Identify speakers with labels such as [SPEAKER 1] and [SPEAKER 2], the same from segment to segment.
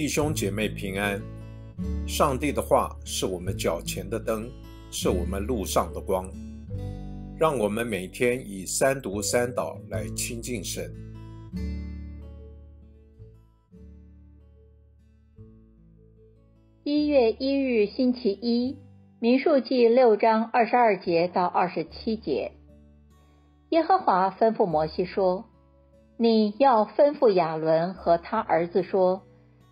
[SPEAKER 1] 弟兄姐妹平安。上帝的话是我们脚前的灯，是我们路上的光。让我们每天以三读三祷来亲近神。
[SPEAKER 2] 一月一日星期一，民数记六章二十二节到二十七节。耶和华吩咐摩西说：“你要吩咐亚伦和他儿子说，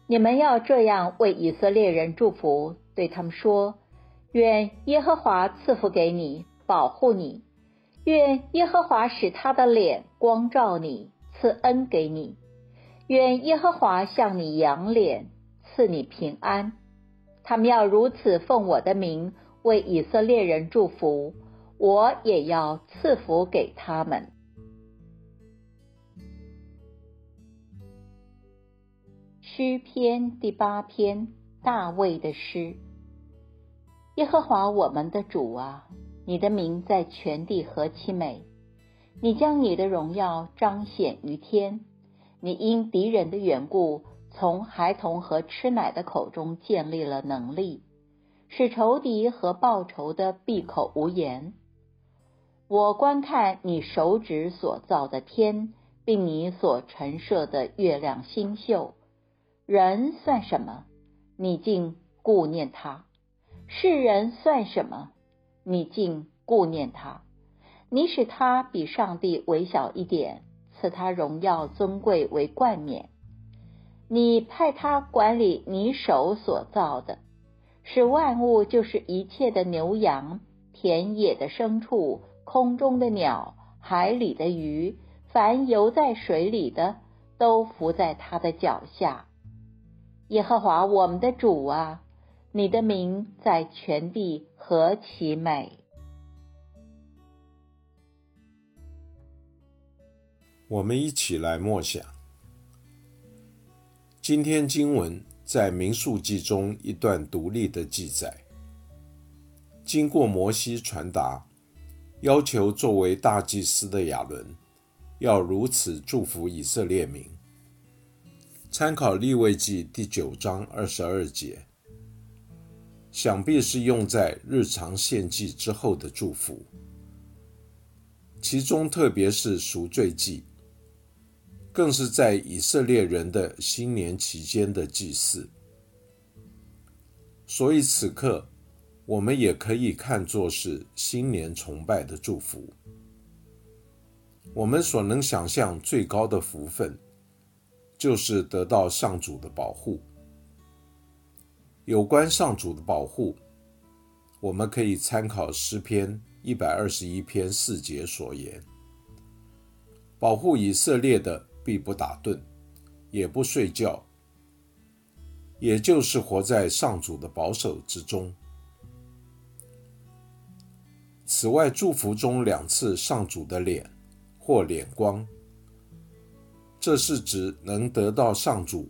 [SPEAKER 2] 你们要这样为以色列人祝福，对他们说：愿耶和华赐福给你，保护你；愿耶和华使他的脸光照你，赐恩给你；愿耶和华向你扬脸，赐你平安。他们要如此奉我的名为以色列人祝福。”我也要赐福给他们。诗篇第八篇，大卫的诗。耶和华我们的主啊，你的名在全地何其美！你将你的荣耀彰显于天。你因敌人的缘故，从孩童和吃奶的口中建立了能力，使仇敌和报仇的闭口无言。我观看你手指所造的天，并你所陈设的月亮星宿，人算什么？你竟顾念他；世人算什么？你竟顾念他。你使他比上帝微小一点，赐他荣耀尊贵为冠冕。你派他管理你手所造的，使万物就是一切的牛羊、田野的牲畜。空中的鸟，海里的鱼，凡游在水里的，都伏在他的脚下。耶和华我们的主啊，你的名在全地何其美！
[SPEAKER 1] 我们一起来默想。今天经文在民数记中一段独立的记载，经过摩西传达。要求作为大祭司的亚伦要如此祝福以色列民。参考立位记第九章二十二节，想必是用在日常献祭之后的祝福，其中特别是赎罪祭，更是在以色列人的新年期间的祭祀。所以此刻。我们也可以看作是新年崇拜的祝福。我们所能想象最高的福分，就是得到上主的保护。有关上主的保护，我们可以参考诗篇一百二十一篇四节所言：“保护以色列的必不打盹，也不睡觉。”也就是活在上主的保守之中。此外，祝福中两次上主的脸或脸光，这是指能得到上主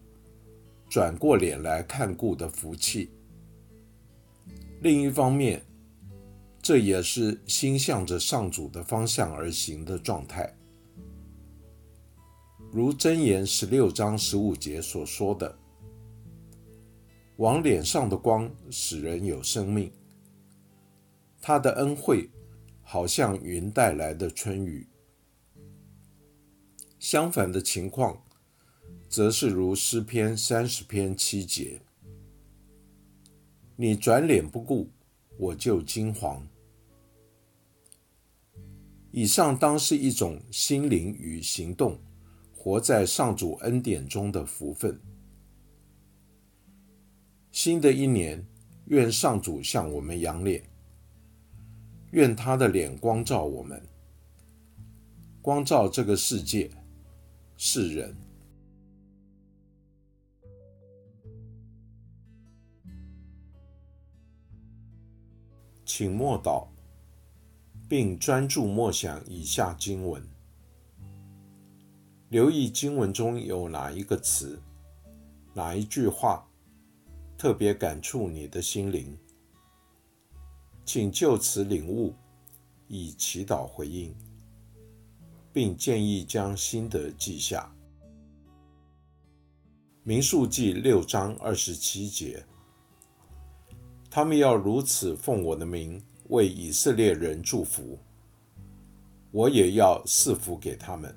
[SPEAKER 1] 转过脸来看顾的福气。另一方面，这也是心向着上主的方向而行的状态。如真言十六章十五节所说的：“往脸上的光使人有生命。”他的恩惠好像云带来的春雨。相反的情况，则是如诗篇三十篇七节：“你转脸不顾，我就惊惶。”以上当是一种心灵与行动，活在上主恩典中的福分。新的一年，愿上主向我们扬脸。愿他的脸光照我们，光照这个世界、世人。请默祷，并专注默想以下经文，留意经文中有哪一个词、哪一句话特别感触你的心灵。请就此领悟，以祈祷回应，并建议将心得记下。民数记六章二十七节，他们要如此奉我的名为以色列人祝福，我也要赐福给他们。